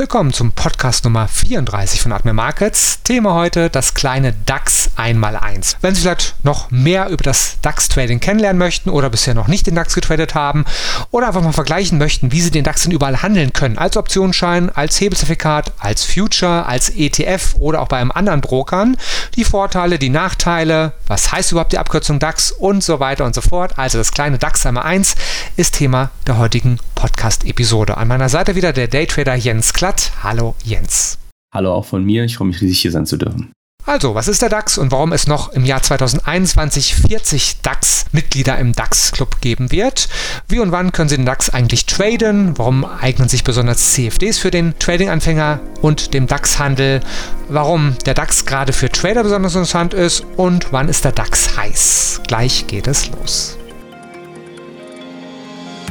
Willkommen zum Podcast Nummer 34 von Admir Markets. Thema heute das kleine DAX 1x1. Wenn Sie vielleicht noch mehr über das DAX-Trading kennenlernen möchten oder bisher noch nicht den DAX getradet haben oder einfach mal vergleichen möchten, wie Sie den DAX denn überall handeln können, als Optionsschein, als Hebelzertifikat, als Future, als ETF oder auch bei einem anderen Brokern, die Vorteile, die Nachteile, was heißt überhaupt die Abkürzung DAX und so weiter und so fort. Also das kleine DAX 1x1 ist Thema der heutigen Podcast-Episode. An meiner Seite wieder der Daytrader Jens Klatt. Hallo Jens. Hallo auch von mir. Ich freue mich riesig hier sein zu dürfen. Also, was ist der DAX und warum es noch im Jahr 2021 40 DAX-Mitglieder im DAX-Club geben wird? Wie und wann können Sie den DAX eigentlich traden? Warum eignen sich besonders CFDs für den Trading-Anfänger und dem DAX-Handel? Warum der DAX gerade für Trader besonders interessant ist? Und wann ist der DAX heiß? Gleich geht es los.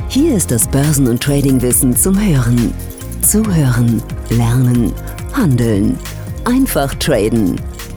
Hier ist das Börsen- und Trading-Wissen zum Hören. Zuhören, lernen, handeln. Einfach traden.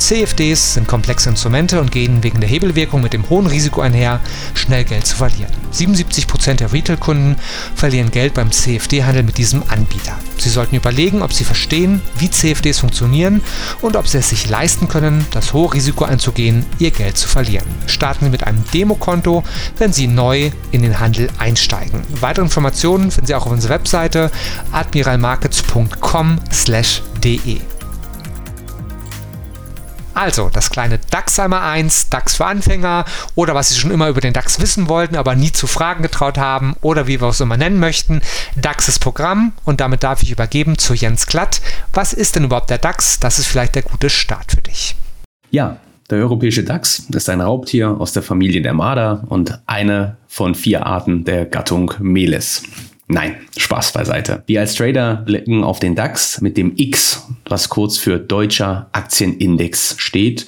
CFDs sind komplexe Instrumente und gehen wegen der Hebelwirkung mit dem hohen Risiko einher, schnell Geld zu verlieren. 77% der Retail-Kunden verlieren Geld beim CFD-Handel mit diesem Anbieter. Sie sollten überlegen, ob Sie verstehen, wie CFDs funktionieren und ob Sie es sich leisten können, das hohe Risiko einzugehen, Ihr Geld zu verlieren. Starten Sie mit einem Demokonto, wenn Sie neu in den Handel einsteigen. Weitere Informationen finden Sie auch auf unserer Webseite admiralmarkets.com/de. Also das kleine DAX einmal 1, DAX für Anfänger oder was Sie schon immer über den DAX wissen wollten, aber nie zu Fragen getraut haben oder wie wir es immer nennen möchten, DAX ist Programm und damit darf ich übergeben zu Jens Glatt. Was ist denn überhaupt der DAX? Das ist vielleicht der gute Start für dich. Ja, der europäische Dachs ist ein Raubtier aus der Familie der Marder und eine von vier Arten der Gattung Meles. Nein, Spaß beiseite. Wir als Trader blicken auf den DAX mit dem X, was kurz für Deutscher Aktienindex steht.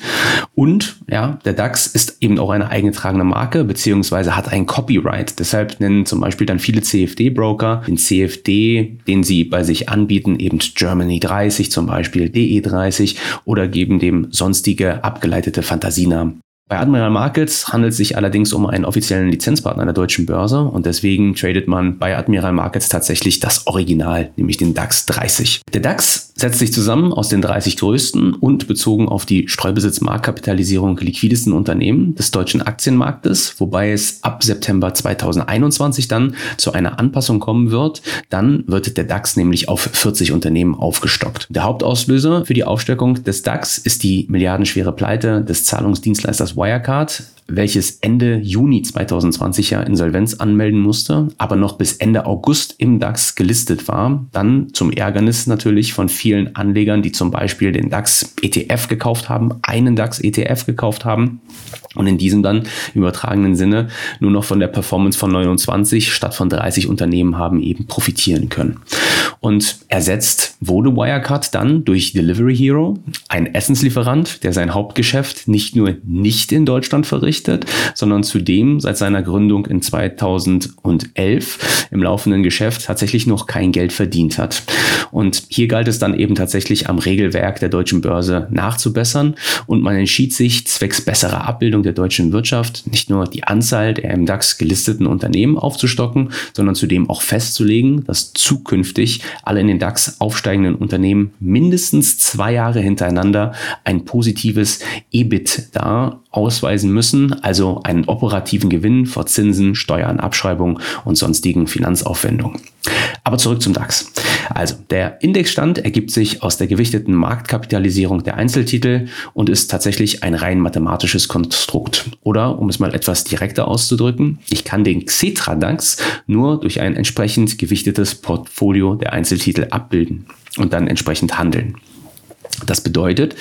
Und ja, der DAX ist eben auch eine eingetragene Marke, beziehungsweise hat ein Copyright. Deshalb nennen zum Beispiel dann viele CFD-Broker den CFD, den sie bei sich anbieten, eben Germany 30 zum Beispiel, DE 30 oder geben dem sonstige abgeleitete Fantasienamen. Bei Admiral Markets handelt es sich allerdings um einen offiziellen Lizenzpartner der deutschen Börse und deswegen tradet man bei Admiral Markets tatsächlich das Original, nämlich den DAX 30. Der DAX setzt sich zusammen aus den 30 größten und bezogen auf die Streubesitz-Marktkapitalisierung liquidesten Unternehmen des deutschen Aktienmarktes, wobei es ab September 2021 dann zu einer Anpassung kommen wird. Dann wird der DAX nämlich auf 40 Unternehmen aufgestockt. Der Hauptauslöser für die Aufstockung des DAX ist die milliardenschwere Pleite des Zahlungsdienstleisters Wirecard, welches Ende Juni 2020 ja Insolvenz anmelden musste, aber noch bis Ende August im DAX gelistet war. Dann zum Ärgernis natürlich von vielen Anlegern, die zum Beispiel den DAX ETF gekauft haben, einen DAX ETF gekauft haben und in diesem dann übertragenen Sinne nur noch von der Performance von 29 statt von 30 Unternehmen haben eben profitieren können. Und ersetzt wurde Wirecard dann durch Delivery Hero, ein Essenslieferant, der sein Hauptgeschäft nicht nur nicht in Deutschland verrichtet, sondern zudem seit seiner Gründung in 2011 im laufenden Geschäft tatsächlich noch kein Geld verdient hat. Und hier galt es dann eben tatsächlich am Regelwerk der deutschen Börse nachzubessern und man entschied sich zwecks besserer Abbildung der deutschen Wirtschaft nicht nur die Anzahl der im DAX gelisteten Unternehmen aufzustocken, sondern zudem auch festzulegen, dass zukünftig alle in den DAX aufsteigenden Unternehmen mindestens zwei Jahre hintereinander ein positives EBIT da ausweisen müssen, also einen operativen Gewinn vor Zinsen, Steuern, Abschreibung und sonstigen Finanzaufwendungen. Aber zurück zum DAX. Also der Indexstand ergibt sich aus der gewichteten Marktkapitalisierung der Einzeltitel und ist tatsächlich ein rein mathematisches Konstrukt. Oder um es mal etwas direkter auszudrücken, ich kann den Xetra DAX nur durch ein entsprechend gewichtetes Portfolio der Einzeltitel abbilden und dann entsprechend handeln. Das bedeutet,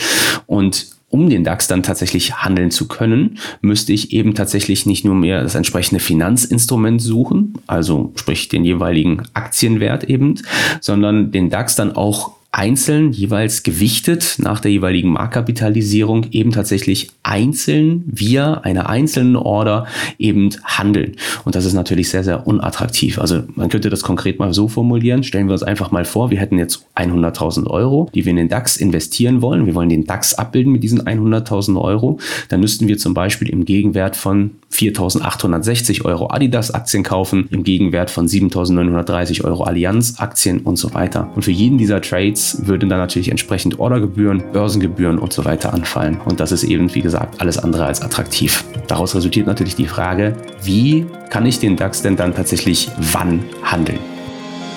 und um den DAX dann tatsächlich handeln zu können, müsste ich eben tatsächlich nicht nur mehr das entsprechende Finanzinstrument suchen, also sprich den jeweiligen Aktienwert eben, sondern den DAX dann auch einzeln jeweils gewichtet nach der jeweiligen Marktkapitalisierung eben tatsächlich einzeln via einer einzelnen Order eben handeln. Und das ist natürlich sehr, sehr unattraktiv. Also man könnte das konkret mal so formulieren. Stellen wir uns einfach mal vor, wir hätten jetzt 100.000 Euro, die wir in den DAX investieren wollen. Wir wollen den DAX abbilden mit diesen 100.000 Euro. Dann müssten wir zum Beispiel im Gegenwert von 4.860 Euro Adidas-Aktien kaufen, im Gegenwert von 7.930 Euro Allianz-Aktien und so weiter. Und für jeden dieser Trades würden dann natürlich entsprechend Ordergebühren, Börsengebühren und so weiter anfallen. Und das ist eben, wie gesagt, alles andere als attraktiv. Daraus resultiert natürlich die Frage, wie kann ich den DAX denn dann tatsächlich wann handeln?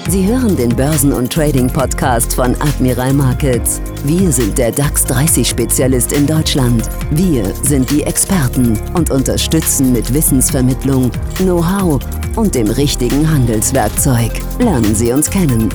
Sie hören den Börsen- und Trading-Podcast von Admiral Markets. Wir sind der DAX 30-Spezialist in Deutschland. Wir sind die Experten und unterstützen mit Wissensvermittlung, Know-how und dem richtigen Handelswerkzeug. Lernen Sie uns kennen.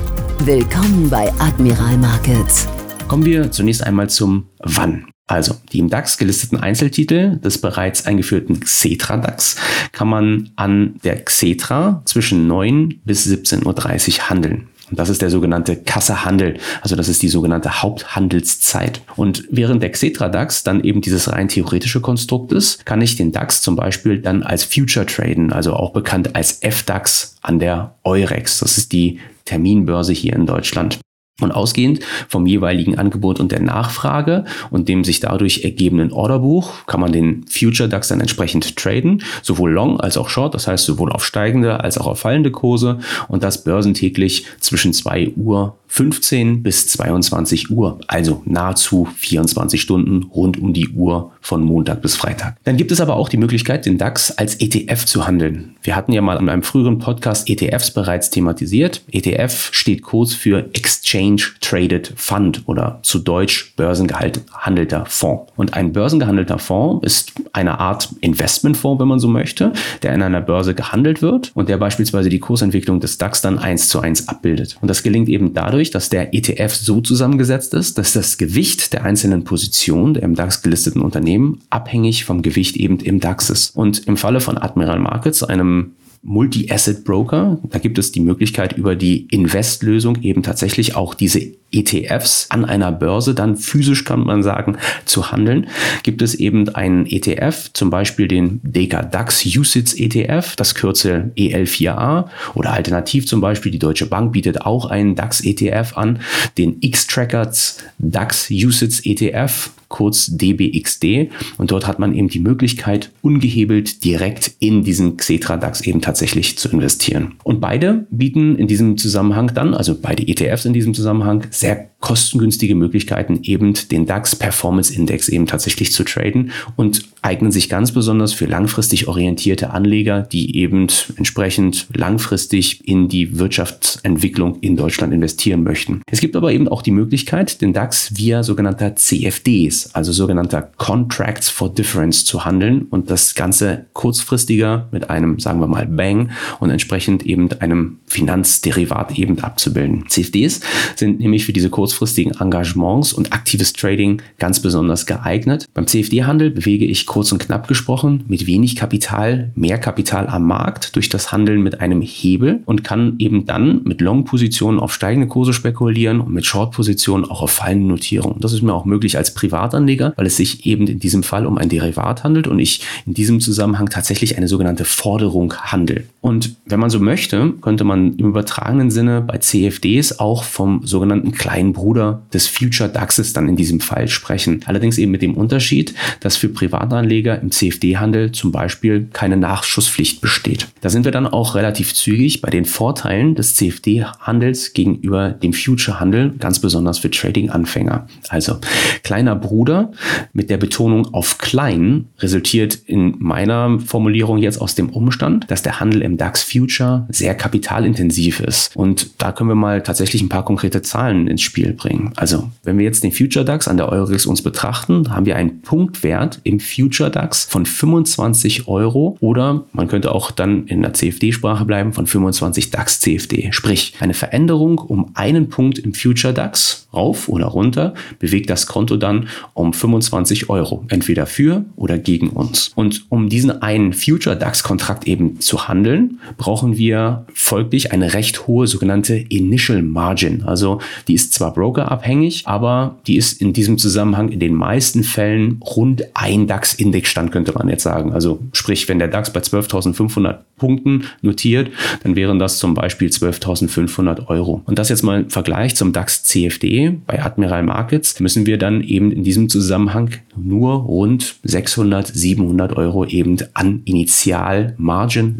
Willkommen bei Admiral Markets. Kommen wir zunächst einmal zum Wann. Also die im DAX gelisteten Einzeltitel des bereits eingeführten Xetra DAX kann man an der Xetra zwischen 9 bis 17.30 Uhr handeln. Und das ist der sogenannte Kassehandel. Also das ist die sogenannte Haupthandelszeit. Und während der Xetra DAX dann eben dieses rein theoretische Konstrukt ist, kann ich den DAX zum Beispiel dann als Future traden, also auch bekannt als FDAX an der Eurex. Das ist die Terminbörse hier in Deutschland. Und ausgehend vom jeweiligen Angebot und der Nachfrage und dem sich dadurch ergebenden Orderbuch kann man den Future DAX dann entsprechend traden, sowohl Long als auch Short, das heißt sowohl auf steigende als auch auf fallende Kurse und das börsentäglich zwischen 2 Uhr 15 bis 22 Uhr, also nahezu 24 Stunden rund um die Uhr von Montag bis Freitag. Dann gibt es aber auch die Möglichkeit, den DAX als ETF zu handeln. Wir hatten ja mal in einem früheren Podcast ETFs bereits thematisiert. ETF steht kurz für Exchange Traded Fund oder zu Deutsch börsengehandelter Fonds. Und ein börsengehandelter Fonds ist eine Art Investmentfonds, wenn man so möchte, der in einer Börse gehandelt wird und der beispielsweise die Kursentwicklung des DAX dann eins zu eins abbildet. Und das gelingt eben dadurch, dadurch, dass der ETF so zusammengesetzt ist, dass das Gewicht der einzelnen Positionen der im DAX gelisteten Unternehmen abhängig vom Gewicht eben im DAX ist. Und im Falle von Admiral Markets, einem Multi-Asset Broker. Da gibt es die Möglichkeit, über die Invest-Lösung eben tatsächlich auch diese ETFs an einer Börse dann physisch, kann man sagen, zu handeln. Gibt es eben einen ETF, zum Beispiel den Deka DAX USITS ETF, das Kürzel EL4A oder alternativ zum Beispiel die Deutsche Bank bietet auch einen DAX ETF an, den X-Trackers DAX USITS ETF kurz DBXD. Und dort hat man eben die Möglichkeit, ungehebelt direkt in diesen Xetra DAX eben tatsächlich zu investieren. Und beide bieten in diesem Zusammenhang dann, also beide ETFs in diesem Zusammenhang, sehr kostengünstige Möglichkeiten, eben den DAX Performance Index eben tatsächlich zu traden und eignen sich ganz besonders für langfristig orientierte Anleger, die eben entsprechend langfristig in die Wirtschaftsentwicklung in Deutschland investieren möchten. Es gibt aber eben auch die Möglichkeit, den DAX via sogenannter CFDs, also sogenannter Contracts for Difference zu handeln und das Ganze kurzfristiger mit einem, sagen wir mal, Bang und entsprechend eben einem Finanzderivat eben abzubilden. CFDs sind nämlich für diese kurzfristigen Engagements und aktives Trading ganz besonders geeignet. Beim CFD-Handel bewege ich kurz und knapp gesprochen mit wenig Kapital mehr Kapital am Markt durch das Handeln mit einem Hebel und kann eben dann mit Long-Positionen auf steigende Kurse spekulieren und mit Short-Positionen auch auf fallende Notierungen. Das ist mir auch möglich als Privatanleger, weil es sich eben in diesem Fall um ein Derivat handelt und ich in diesem Zusammenhang tatsächlich eine sogenannte Forderung handle. Und wenn man so möchte, könnte man im übertragenen Sinne bei CFDs auch vom sogenannten kleinen Bruder des Future DAXes dann in diesem Fall sprechen. Allerdings eben mit dem Unterschied, dass für Privatanleger im CFD-Handel zum Beispiel keine Nachschusspflicht besteht. Da sind wir dann auch relativ zügig bei den Vorteilen des CFD-Handels gegenüber dem Future-Handel, ganz besonders für Trading-Anfänger. Also kleiner Bruder mit der Betonung auf klein resultiert in meiner Formulierung jetzt aus dem Umstand, dass der Handel im DAX Future sehr kapitalintensiv ist. Und da können wir mal tatsächlich ein paar konkrete Zahlen ins Spiel bringen. Also wenn wir jetzt den Future DAX an der Eurex uns betrachten, haben wir einen Punktwert im Future DAX von 25 Euro oder man könnte auch dann in der CFD-Sprache bleiben von 25 DAX CFD. Sprich, eine Veränderung um einen Punkt im Future DAX rauf oder runter bewegt das Konto dann um 25 Euro, entweder für oder gegen uns. Und um diesen einen Future DAX-Kontrakt eben zu handeln, brauchen wir folglich eine recht hohe sogenannte Initial Margin. Also die ist zwar brokerabhängig, aber die ist in diesem Zusammenhang in den meisten Fällen rund ein DAX-Indexstand, könnte man jetzt sagen. Also sprich, wenn der DAX bei 12.500 Punkten notiert, dann wären das zum Beispiel 12.500 Euro. Und das jetzt mal im Vergleich zum DAX CFD bei Admiral Markets müssen wir dann eben in diesem Zusammenhang nur rund 600, 700 Euro eben an Initial-Margin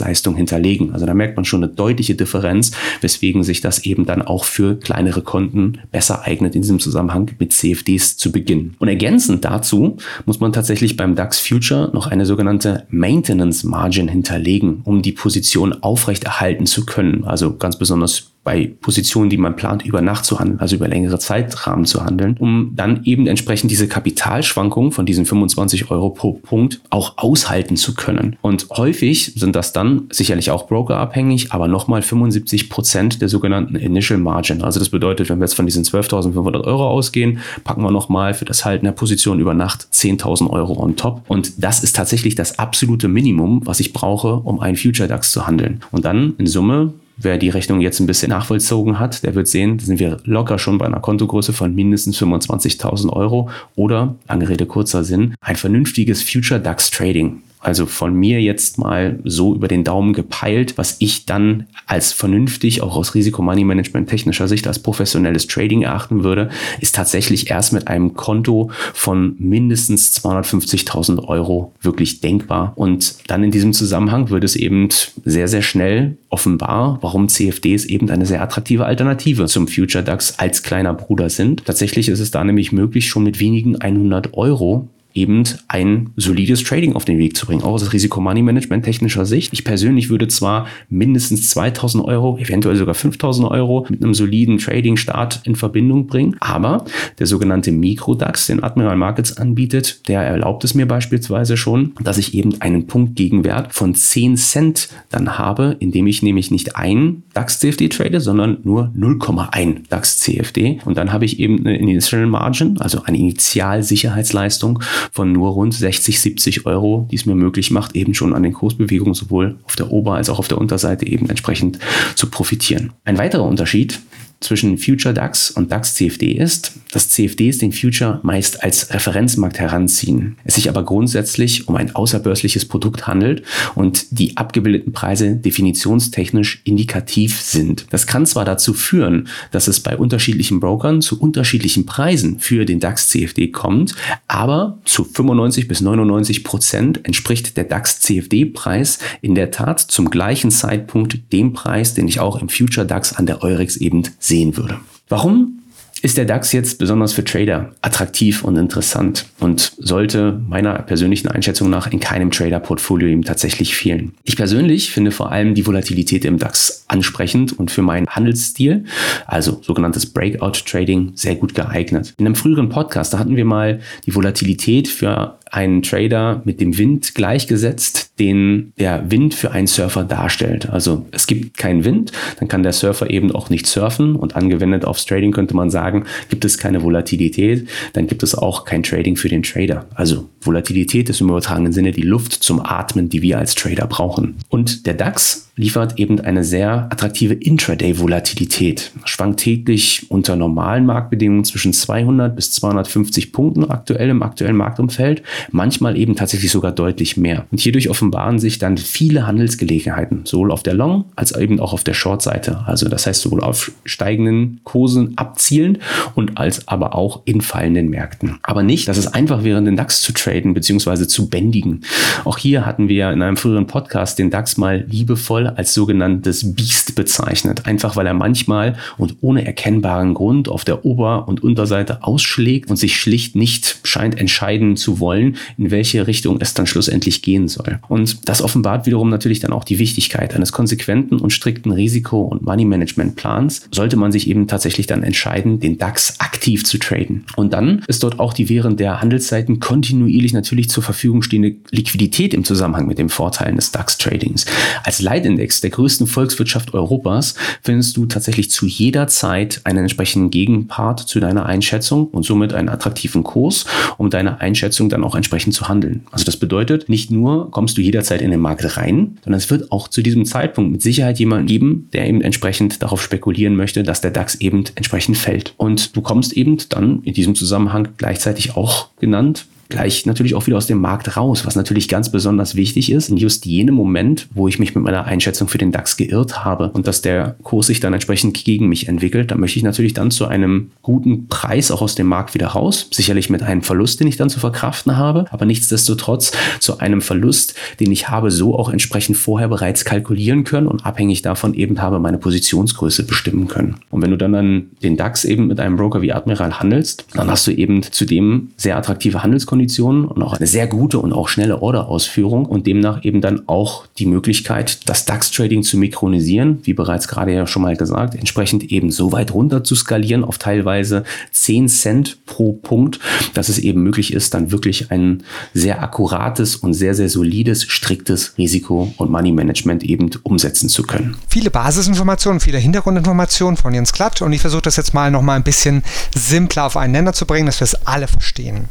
Sicherheitsleistung hinterlegen. Also da merkt man schon eine deutliche Differenz, weswegen sich das eben dann auch für kleinere Konten besser eignet, in diesem Zusammenhang mit CFDs zu beginnen. Und ergänzend dazu muss man tatsächlich beim DAX Future noch eine sogenannte Maintenance Margin hinterlegen, um die Position aufrechterhalten zu können. Also ganz besonders bei Positionen, die man plant, über Nacht zu handeln, also über längere Zeitrahmen zu handeln, um dann eben entsprechend diese Kapitalschwankungen von diesen 25 Euro pro Punkt auch aushalten zu können. Und häufig sind das dann sicherlich auch brokerabhängig, aber nochmal 75 Prozent der sogenannten Initial Margin. Also das bedeutet, wenn wir jetzt von diesen 12.500 Euro ausgehen, packen wir nochmal für das Halten der Position über Nacht 10.000 Euro on top. Und das ist tatsächlich das absolute Minimum, was ich brauche, um einen Future DAX zu handeln. Und dann in Summe Wer die Rechnung jetzt ein bisschen nachvollzogen hat, der wird sehen, sind wir locker schon bei einer Kontogröße von mindestens 25.000 Euro oder, lange Rede, kurzer Sinn, ein vernünftiges Future DAX Trading. Also von mir jetzt mal so über den Daumen gepeilt, was ich dann als vernünftig, auch aus Risikomoney-Management technischer Sicht, als professionelles Trading erachten würde, ist tatsächlich erst mit einem Konto von mindestens 250.000 Euro wirklich denkbar. Und dann in diesem Zusammenhang wird es eben sehr, sehr schnell offenbar, warum CFDs eben eine sehr attraktive Alternative zum Future DAX als kleiner Bruder sind. Tatsächlich ist es da nämlich möglich, schon mit wenigen 100 Euro eben ein solides Trading auf den Weg zu bringen, auch aus Risiko-Money-Management technischer Sicht. Ich persönlich würde zwar mindestens 2000 Euro, eventuell sogar 5000 Euro mit einem soliden Trading-Start in Verbindung bringen, aber der sogenannte Mikro-DAX, den Admiral Markets anbietet, der erlaubt es mir beispielsweise schon, dass ich eben einen Punktgegenwert von 10 Cent dann habe, indem ich nämlich nicht ein DAX-CFD trade, sondern nur 0,1 DAX-CFD und dann habe ich eben eine Initial Margin, also eine Initialsicherheitsleistung von nur rund 60, 70 Euro, die es mir möglich macht, eben schon an den Kursbewegungen sowohl auf der Ober- als auch auf der Unterseite eben entsprechend zu profitieren. Ein weiterer Unterschied zwischen Future DAX und DAX CFD ist, dass CFDs den Future meist als Referenzmarkt heranziehen, es sich aber grundsätzlich um ein außerbörsliches Produkt handelt und die abgebildeten Preise definitionstechnisch indikativ sind. Das kann zwar dazu führen, dass es bei unterschiedlichen Brokern zu unterschiedlichen Preisen für den DAX CFD kommt, aber zu 95 bis 99 Prozent entspricht der DAX CFD Preis in der Tat zum gleichen Zeitpunkt dem Preis, den ich auch im Future DAX an der Eurex eben sehen würde. Warum ist der DAX jetzt besonders für Trader attraktiv und interessant und sollte meiner persönlichen Einschätzung nach in keinem Trader-Portfolio eben tatsächlich fehlen. Ich persönlich finde vor allem die Volatilität im DAX ansprechend und für meinen Handelsstil, also sogenanntes Breakout-Trading, sehr gut geeignet. In einem früheren Podcast, da hatten wir mal die Volatilität für einen Trader mit dem Wind gleichgesetzt, den der Wind für einen Surfer darstellt. Also es gibt keinen Wind, dann kann der Surfer eben auch nicht surfen und angewendet aufs Trading könnte man sagen, gibt es keine Volatilität, dann gibt es auch kein Trading für den Trader. Also Volatilität ist im übertragenen Sinne die Luft zum Atmen, die wir als Trader brauchen. Und der DAX liefert eben eine sehr attraktive Intraday-Volatilität. Schwankt täglich unter normalen Marktbedingungen zwischen 200 bis 250 Punkten aktuell im aktuellen Marktumfeld, manchmal eben tatsächlich sogar deutlich mehr. Und hierdurch offenbaren sich dann viele Handelsgelegenheiten, sowohl auf der Long- als eben auch auf der Short-Seite. Also das heißt sowohl auf steigenden Kursen abzielend und als aber auch in fallenden Märkten. Aber nicht, dass es einfach wäre, den DAX zu traden bzw. zu bändigen. Auch hier hatten wir in einem früheren Podcast den DAX mal liebevoll als sogenanntes Biest bezeichnet. Einfach weil er manchmal und ohne erkennbaren Grund auf der Ober- und Unterseite ausschlägt und sich schlicht nicht scheint entscheiden zu wollen, in welche Richtung es dann schlussendlich gehen soll. Und das offenbart wiederum natürlich dann auch die Wichtigkeit eines konsequenten und strikten Risiko- und Money-Management-Plans. Sollte man sich eben tatsächlich dann entscheiden, den DAX aktiv zu traden. Und dann ist dort auch die während der Handelszeiten kontinuierlich spiele ich natürlich zur Verfügung stehende Liquidität im Zusammenhang mit den Vorteilen des DAX-Tradings. Als Leitindex der größten Volkswirtschaft Europas findest du tatsächlich zu jeder Zeit einen entsprechenden Gegenpart zu deiner Einschätzung und somit einen attraktiven Kurs, um deine Einschätzung dann auch entsprechend zu handeln. Also das bedeutet, nicht nur kommst du jederzeit in den Markt rein, sondern es wird auch zu diesem Zeitpunkt mit Sicherheit jemanden geben, der eben entsprechend darauf spekulieren möchte, dass der DAX eben entsprechend fällt. Und du kommst eben dann in diesem Zusammenhang gleichzeitig auch genannt gleich natürlich auch wieder aus dem Markt raus, was natürlich ganz besonders wichtig ist, in just jenem Moment, wo ich mich mit meiner Einschätzung für den DAX geirrt habe und dass der Kurs sich dann entsprechend gegen mich entwickelt, da möchte ich natürlich dann zu einem guten Preis auch aus dem Markt wieder raus, sicherlich mit einem Verlust, den ich dann zu verkraften habe, aber nichtsdestotrotz zu einem Verlust, den ich habe, so auch entsprechend vorher bereits kalkulieren können und abhängig davon eben habe meine Positionsgröße bestimmen können. Und wenn du dann, dann den DAX eben mit einem Broker wie Admiral handelst, dann hast du eben zudem sehr attraktive Handelskonditionen Konditionen und auch eine sehr gute und auch schnelle Orderausführung und demnach eben dann auch die Möglichkeit, das DAX-Trading zu mikronisieren, wie bereits gerade ja schon mal gesagt, entsprechend eben so weit runter zu skalieren auf teilweise 10 Cent pro Punkt, dass es eben möglich ist, dann wirklich ein sehr akkurates und sehr, sehr solides, striktes Risiko- und Money-Management eben umsetzen zu können. Viele Basisinformationen, viele Hintergrundinformationen von Jens Klatt und ich versuche das jetzt mal noch mal ein bisschen simpler auf einen Nenner zu bringen, dass wir es alle verstehen.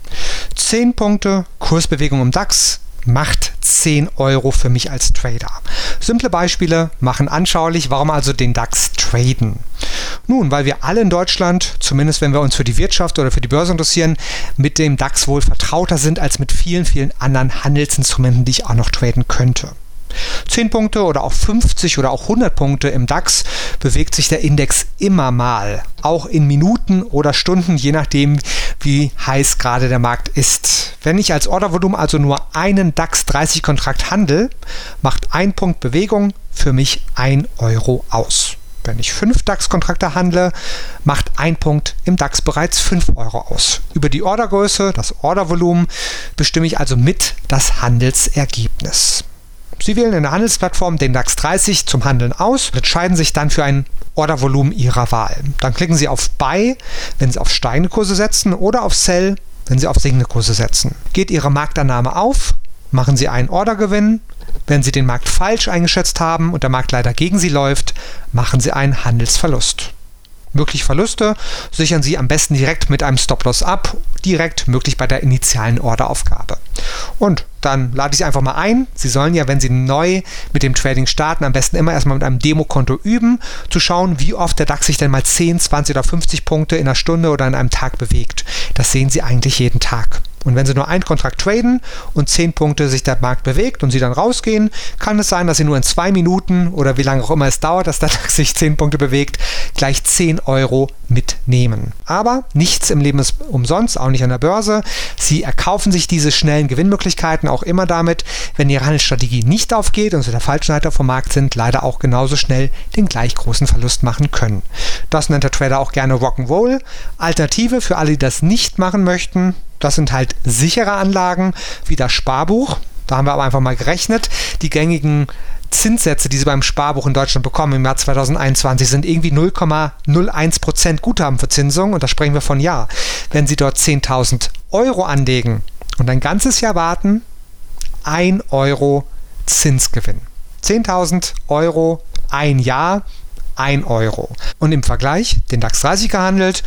10 10 Punkte, Kursbewegung im DAX macht 10 Euro für mich als Trader. Simple Beispiele machen anschaulich, warum also den DAX traden. Nun, weil wir alle in Deutschland, zumindest wenn wir uns für die Wirtschaft oder für die Börse interessieren, mit dem DAX wohl vertrauter sind als mit vielen, vielen anderen Handelsinstrumenten, die ich auch noch traden könnte. 10 Punkte oder auch 50 oder auch 100 Punkte im DAX bewegt sich der Index immer mal, auch in Minuten oder Stunden, je nachdem, wie heiß gerade der Markt ist. Wenn ich als Ordervolumen also nur einen DAX 30 Kontrakt handle, macht ein Punkt Bewegung für mich 1 Euro aus. Wenn ich 5 DAX-Kontrakte handle, macht ein Punkt im DAX bereits 5 Euro aus. Über die Ordergröße, das Ordervolumen, bestimme ich also mit das Handelsergebnis. Sie wählen in der Handelsplattform den DAX 30 zum Handeln aus und entscheiden sich dann für ein Ordervolumen Ihrer Wahl. Dann klicken Sie auf Buy, wenn Sie auf steigende Kurse setzen, oder auf Sell, wenn Sie auf sinkende Kurse setzen. Geht Ihre Marktannahme auf, machen Sie einen Ordergewinn. Wenn Sie den Markt falsch eingeschätzt haben und der Markt leider gegen Sie läuft, machen Sie einen Handelsverlust. Mögliche Verluste sichern Sie am besten direkt mit einem Stop-Loss ab, direkt möglich bei der initialen Orderaufgabe. Und dann lade ich Sie einfach mal ein. Sie sollen ja, wenn Sie neu mit dem Trading starten, am besten immer erstmal mit einem Demokonto üben, zu schauen, wie oft der DAX sich denn mal 10, 20 oder 50 Punkte in einer Stunde oder in einem Tag bewegt. Das sehen Sie eigentlich jeden Tag. Und wenn Sie nur einen Kontrakt traden und 10 Punkte sich der Markt bewegt und Sie dann rausgehen, kann es sein, dass Sie nur in zwei Minuten oder wie lange auch immer es dauert, dass der DAX sich 10 Punkte bewegt, gleich 10 Euro mitnehmen. Aber nichts im Leben ist umsonst, auch nicht an der Börse. Sie erkaufen sich diese schnellen Gewinnmöglichkeiten auch immer damit, wenn Ihre Handelsstrategie nicht aufgeht und Sie der falschen Seite vom Markt sind, leider auch genauso schnell den gleich großen Verlust machen können. Das nennt der Trader auch gerne Rock'n'Roll. Alternative für alle, die das nicht machen möchten, das sind halt sichere Anlagen wie das Sparbuch. Da haben wir aber einfach mal gerechnet. Die gängigen Zinssätze, die Sie beim Sparbuch in Deutschland bekommen im Jahr 2021, sind irgendwie 0,01% Guthabenverzinsung und da sprechen wir von Jahr. Wenn Sie dort 10.000 Euro anlegen und ein ganzes Jahr warten, 1 Euro Zinsgewinn. 10.000 Euro ein Jahr, 1 Euro. Und im Vergleich den DAX 30 gehandelt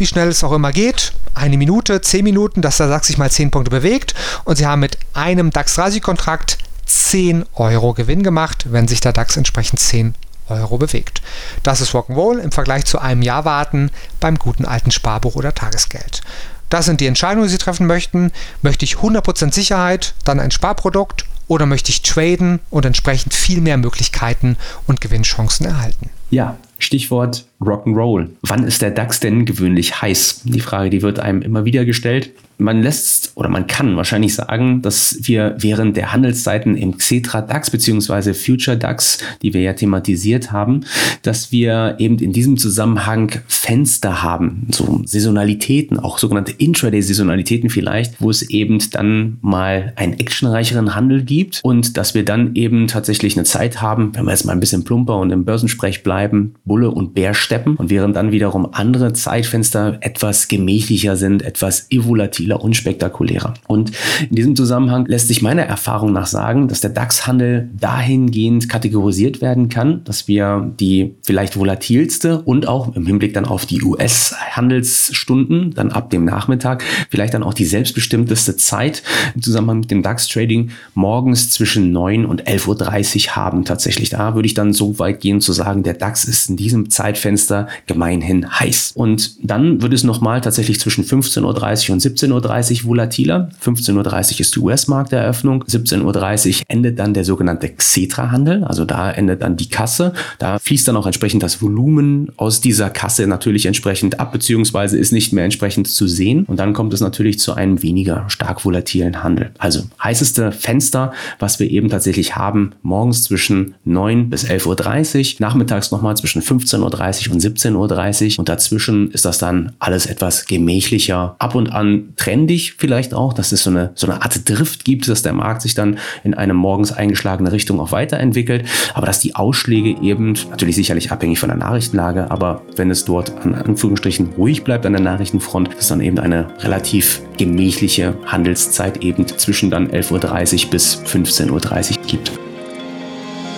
wie schnell es auch immer geht, eine Minute, zehn Minuten, dass der DAX sich mal zehn Punkte bewegt und Sie haben mit einem DAX 30 Kontrakt 10 Euro Gewinn gemacht, wenn sich der DAX entsprechend 10 Euro bewegt. Das ist Rock'n'Roll im Vergleich zu einem Jahr warten beim guten alten Sparbuch oder Tagesgeld. Das sind die Entscheidungen, die Sie treffen möchten. Möchte ich 100% Sicherheit, dann ein Sparprodukt oder möchte ich traden und entsprechend viel mehr Möglichkeiten und Gewinnchancen erhalten? Ja, Stichwort Rock'n'Roll. Wann ist der DAX denn gewöhnlich heiß? Die Frage, die wird einem immer wieder gestellt man lässt oder man kann wahrscheinlich sagen, dass wir während der Handelszeiten im Xetra DAX beziehungsweise Future DAX, die wir ja thematisiert haben, dass wir eben in diesem Zusammenhang Fenster haben, so Saisonalitäten, auch sogenannte Intraday-Saisonalitäten vielleicht, wo es eben dann mal einen actionreicheren Handel gibt und dass wir dann eben tatsächlich eine Zeit haben, wenn wir jetzt mal ein bisschen plumper und im Börsensprech bleiben, Bulle und Bär steppen und während dann wiederum andere Zeitfenster etwas gemächlicher sind, etwas evolativer stabiler, unspektakulär spektakulärer. Und in diesem Zusammenhang lässt sich meiner Erfahrung nach sagen, dass der DAX-Handel dahingehend kategorisiert werden kann, dass wir die vielleicht volatilste und auch im Hinblick dann auf die US-Handelsstunden, dann ab dem Nachmittag, vielleicht dann auch die selbstbestimmteste Zeit im Zusammenhang mit dem DAX-Trading morgens zwischen 9 und 11.30 Uhr haben tatsächlich. Da würde ich dann so weit gehen zu sagen, der DAX ist in diesem Zeitfenster gemeinhin heiß. Und dann wird es nochmal tatsächlich zwischen 15.30 Uhr und 17.30 Uhr volatiler. 15.30 Uhr ist die US-Markteröffnung. 17.30 Uhr endet dann der sogenannte Xetra-Handel. Also da endet dann die Kasse. Da fließt dann auch entsprechend das Volumen aus dieser Kasse natürlich entsprechend ab, beziehungsweise ist nicht mehr entsprechend zu sehen. Und dann kommt es natürlich zu einem weniger stark volatilen Handel. Also heißeste Fenster, was wir eben tatsächlich haben, morgens zwischen 9 bis 11.30 Uhr, nachmittags nochmal zwischen 15.30 Uhr und 17.30 Uhr und dazwischen ist das dann alles etwas gemächlicher, ab und an trendig vielleicht auch, dass es so eine, so eine Art Drift gibt, dass der Markt sich dann in eine morgens eingeschlagene Richtung auch weiterentwickelt, aber dass die Ausschläge eben, natürlich sicherlich abhängig von der Nachrichtenlage, aber wenn es dort an Anführungsstrichen ruhig bleibt an der Nachrichtenfront, ist dann eben eine relativ gemächliche Handelszeit eben zwischen dann 11.30 Uhr bis 15.30 Uhr gibt.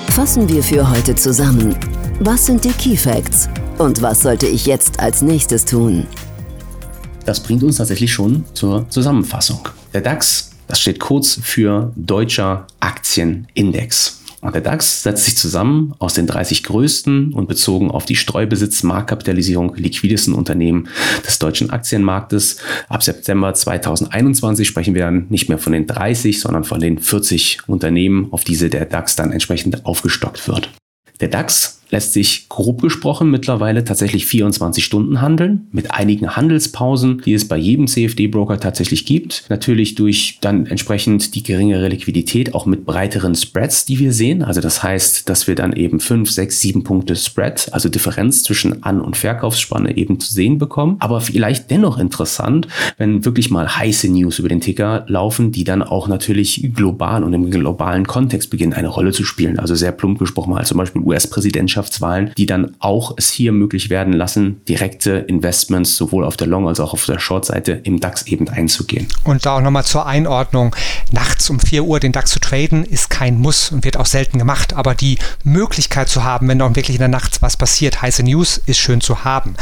Fassen wir für heute zusammen. Was sind die Key Facts? Und was sollte ich jetzt als nächstes tun? Das bringt uns tatsächlich schon zur Zusammenfassung. Der DAX, das steht kurz für Deutscher Aktienindex. Und der DAX setzt sich zusammen aus den 30 größten und bezogen auf die Streubesitz, Marktkapitalisierung liquidesten Unternehmen des deutschen Aktienmarktes. Ab September 2021 sprechen wir dann nicht mehr von den 30, sondern von den 40 Unternehmen, auf diese der DAX dann entsprechend aufgestockt wird. Der DAX lässt sich grob gesprochen mittlerweile tatsächlich 24 Stunden handeln, mit einigen Handelspausen, die es bei jedem CFD-Broker tatsächlich gibt. Natürlich durch dann entsprechend die geringere Liquidität, auch mit breiteren Spreads, die wir sehen. Also das heißt, dass wir dann eben 5, 6, 7 Punkte Spread, also Differenz zwischen An- und Verkaufsspanne eben zu sehen bekommen. Aber vielleicht dennoch interessant, wenn wirklich mal heiße News über den Ticker laufen, die dann auch natürlich global und im globalen Kontext beginnen, eine Rolle zu spielen. Also sehr plump gesprochen mal zum Beispiel US-Präsidentschaft Präsidentschaftswahlen, die dann auch es hier möglich werden lassen, direkte Investments sowohl auf der Long- als auch auf der Short-Seite im DAX eben einzugehen. Und da auch nochmal zur Einordnung, nachts um 4 Uhr den DAX zu traden, ist kein Muss und wird auch selten gemacht, aber die Möglichkeit zu haben, wenn doch wirklich in der Nacht was passiert, heiße News, ist schön zu haben.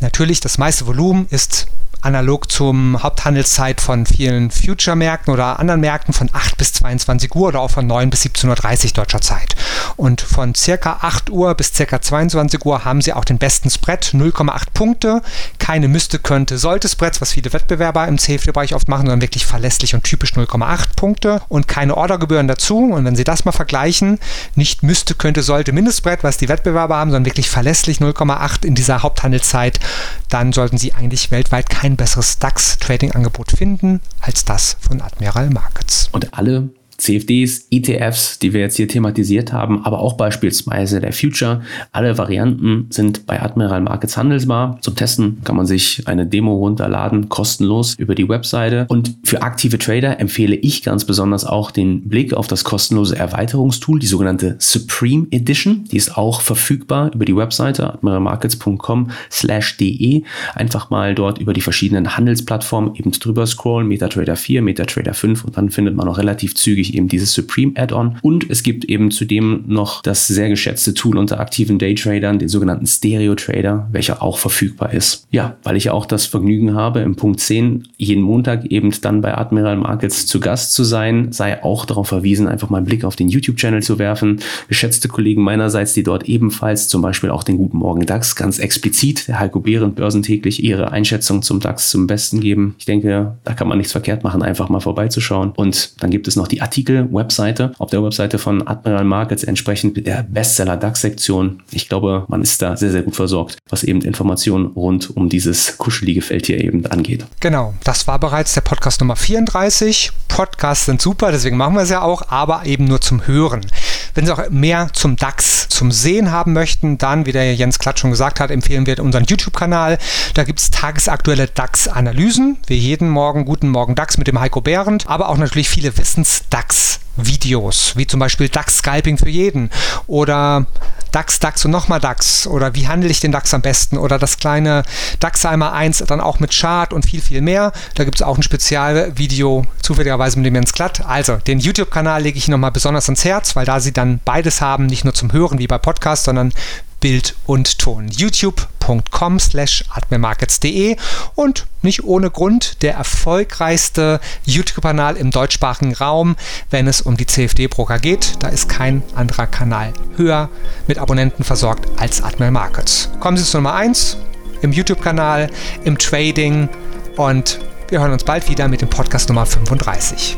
Natürlich, das meiste Volumen ist analog zum Haupthandelszeit von vielen Future-Märkten oder anderen Märkten von 8 bis 22 Uhr oder auch von 9 bis 17.30 Uhr deutscher Zeit. Und von circa 8 Uhr bis circa 22 Uhr haben sie auch den besten Spread, 0,8 Punkte. Keine müsste, könnte, sollte Spreads, was viele Wettbewerber im CFD-Bereich oft machen, sondern wirklich verlässlich und typisch 0,8 Punkte und keine Ordergebühren dazu. Und wenn Sie das mal vergleichen, nicht müsste, könnte, sollte Mindestspread, was die Wettbewerber haben, sondern wirklich verlässlich 0,8 in dieser Haupthandelszeit, dann sollten Sie eigentlich weltweit kein besseres DAX-Trading-Angebot finden als das von Admiral Markets. Und alle CFDs, ETFs, die wir jetzt hier thematisiert haben, aber auch beispielsweise der Future. Alle Varianten sind bei Admiral Markets handelbar. Zum Testen kann man sich eine Demo runterladen, kostenlos über die Webseite. Und für aktive Trader empfehle ich ganz besonders auch den Blick auf das kostenlose Erweiterungstool, die sogenannte Supreme Edition. Die ist auch verfügbar über die Webseite admiralmarkets.com slash de. Einfach mal dort über die verschiedenen Handelsplattformen eben drüber scrollen, MetaTrader 4, MetaTrader 5 und dann findet man auch relativ zügig natürlich eben dieses Supreme Add-on. Und es gibt eben zudem noch das sehr geschätzte Tool unter aktiven Daytradern, den sogenannten Stereo Trader, welcher auch verfügbar ist. Ja, weil ich auch das Vergnügen habe, im Punkt 10 jeden Montag eben dann bei Admiral Markets zu Gast zu sein, sei auch darauf verwiesen, einfach mal einen Blick auf den YouTube-Channel zu werfen. Geschätzte Kollegen meinerseits, die dort ebenfalls zum Beispiel auch den Guten Morgen DAX ganz explizit, der Heiko Behren börsentäglich ihre Einschätzung zum DAX zum Besten geben. Ich denke, da kann man nichts verkehrt machen, einfach mal vorbeizuschauen. Und dann gibt es noch die Artikel Artikel-Webseite. Auf der Webseite von Admiral Markets entsprechend mit der Bestseller-DAX-Sektion. Ich glaube, man ist da sehr, sehr gut versorgt, was eben Informationen rund um dieses kuschelige Feld hier eben angeht. Genau, das war bereits der Podcast Nummer 34. Podcasts sind super, deswegen machen wir es ja auch, aber eben nur zum Hören. Wenn Sie auch mehr zum DAX, zum Sehen haben möchten, dann, wie der Jens Klatt schon gesagt hat, empfehlen wir unseren YouTube-Kanal. Da gibt es tagesaktuelle DAX-Analysen, wie jeden Morgen Guten Morgen DAX mit dem Heiko Behrendt, aber auch natürlich viele Wissens-DAX Videos, wie zum Beispiel DAX Scalping für jeden oder DAX, DAX und nochmal DAX oder wie handle ich den DAX am besten oder das kleine DAX einmal 1 dann auch mit Chart und viel, viel mehr. Da gibt es auch ein Spezialvideo, zufälligerweise mit dem Jens Glatt. Also den YouTube-Kanal lege ich nochmal besonders ans Herz, weil da sie dann beides haben, nicht nur zum Hören wie bei Podcasts, sondern Bild und Ton. youtube.com slash admirmarkets.de und nicht ohne Grund der erfolgreichste YouTube-Kanal im deutschsprachigen Raum, wenn es um die CFD-Broker geht. Da ist kein anderer Kanal höher mit Abonnenten versorgt als Admiral Markets. Kommen Sie zu Nummer 1 im YouTube-Kanal, im Trading und wir hören uns bald wieder mit dem Podcast Nummer 35.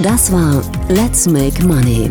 Das war Let's Make Money